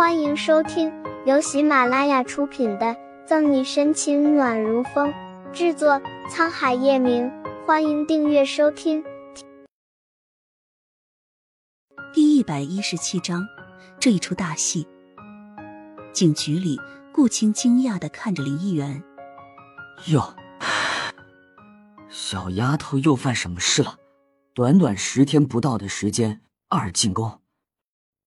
欢迎收听由喜马拉雅出品的《赠你深情暖如风》，制作沧海夜明。欢迎订阅收听。第一百一十七章，这一出大戏。警局里，顾青惊讶的看着林议员：“哟，小丫头又犯什么事了？短短十天不到的时间，二进宫。”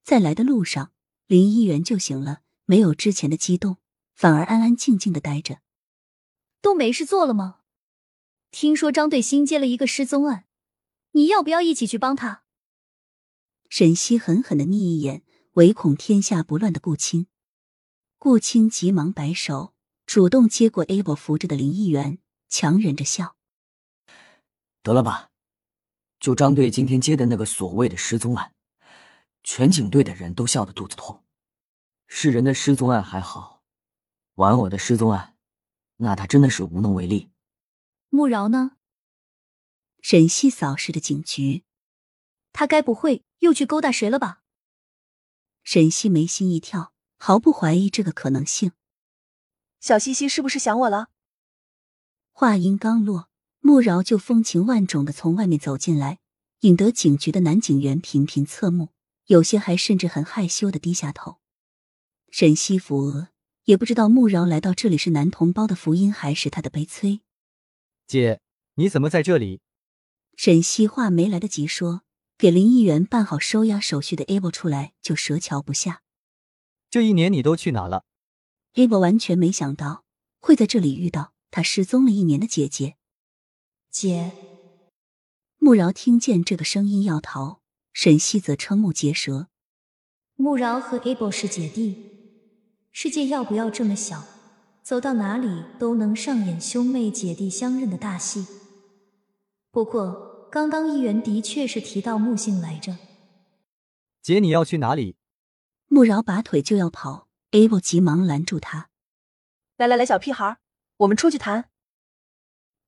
在来的路上。林一元就醒了，没有之前的激动，反而安安静静的待着。都没事做了吗？听说张队新接了一个失踪案，你要不要一起去帮他？沈西狠狠的睨一眼，唯恐天下不乱的顾青。顾青急忙摆手，主动接过 Abel 扶着的林议员，强忍着笑：“得了吧，就张队今天接的那个所谓的失踪案。”全警队的人都笑得肚子痛。世人的失踪案还好，玩偶的失踪案，那他真的是无能为力。穆饶呢？沈西扫视着警局，他该不会又去勾搭谁了吧？沈西眉心一跳，毫不怀疑这个可能性。小西西是不是想我了？话音刚落，穆饶就风情万种的从外面走进来，引得警局的男警员频频侧目。有些还甚至很害羞的低下头。沈西扶额，也不知道穆饶来到这里是男同胞的福音，还是他的悲催。姐，你怎么在这里？沈西话没来得及说，给林议员办好收押手续的 Abel 出来就舌瞧不下。这一年你都去哪了？Abel 完全没想到会在这里遇到他失踪了一年的姐姐。姐，穆饶听见这个声音要逃。沈西则瞠目结舌。穆饶和 Abel 是姐弟，世界要不要这么小，走到哪里都能上演兄妹姐弟相认的大戏？不过，刚刚议员的确是提到木姓来着。姐，你要去哪里？穆饶拔腿就要跑，Abel 急忙拦住他。来来来，小屁孩，我们出去谈。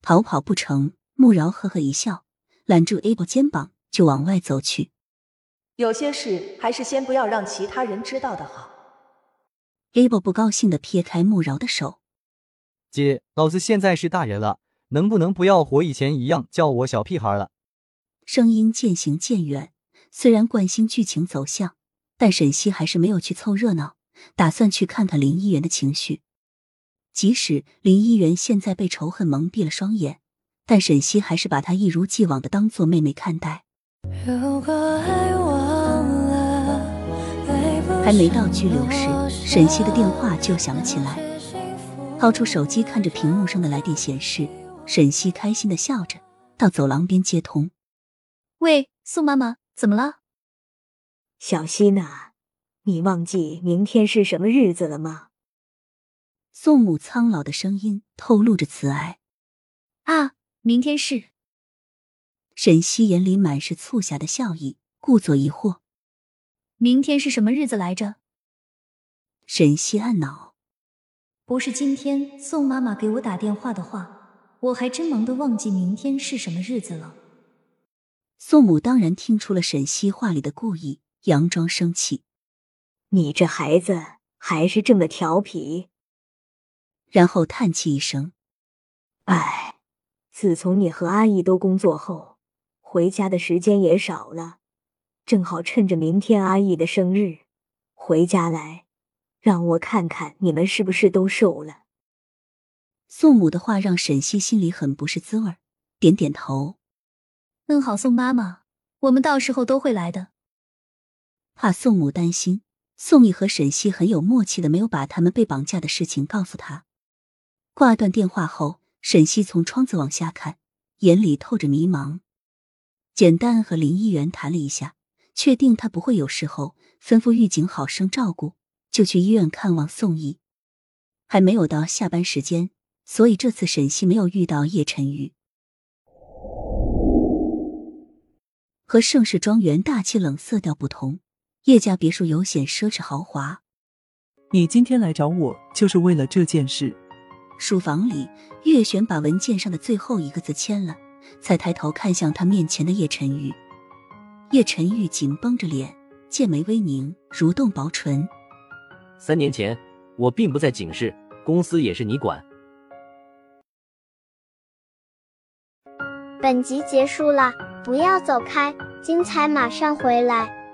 逃跑不成，穆饶呵呵一笑，揽住 Abel 肩膀就往外走去。有些事还是先不要让其他人知道的好。Abel 不高兴的撇开穆饶的手，姐，老子现在是大人了，能不能不要和以前一样叫我小屁孩了？声音渐行渐远。虽然关心剧情走向，但沈西还是没有去凑热闹，打算去看看林一元的情绪。即使林一元现在被仇恨蒙蔽了双眼，但沈西还是把他一如既往的当做妹妹看待。如果爱还没到拘留时，沈西的电话就响了起来。掏出手机，看着屏幕上的来电显示，沈西开心的笑着，到走廊边接通。喂，宋妈妈，怎么了？小西呐，你忘记明天是什么日子了吗？宋母苍老的声音透露着慈爱。啊，明天是。沈西眼里满是促狭的笑意，故作疑惑。明天是什么日子来着？沈西暗恼，不是今天宋妈妈给我打电话的话，我还真忙得忘记明天是什么日子了。宋母当然听出了沈西话里的故意，佯装生气：“你这孩子还是这么调皮。”然后叹气一声：“唉，自从你和阿姨都工作后，回家的时间也少了。”正好趁着明天阿姨的生日，回家来，让我看看你们是不是都瘦了。宋母的话让沈西心里很不是滋味点点头。嗯，好，宋妈妈，我们到时候都会来的。怕宋母担心，宋义和沈西很有默契的没有把他们被绑架的事情告诉他。挂断电话后，沈西从窗子往下看，眼里透着迷茫。简单和林议员谈了一下。确定他不会有事后，吩咐狱警好生照顾，就去医院看望宋义。还没有到下班时间，所以这次沈西没有遇到叶晨玉。和盛世庄园大气冷色调不同，叶家别墅有显奢侈豪华。你今天来找我，就是为了这件事。书房里，月璇把文件上的最后一个字签了，才抬头看向他面前的叶晨玉。叶晨玉紧绷着脸，剑眉微凝，蠕动薄唇。三年前我并不在警市，公司也是你管。本集结束了，不要走开，精彩马上回来。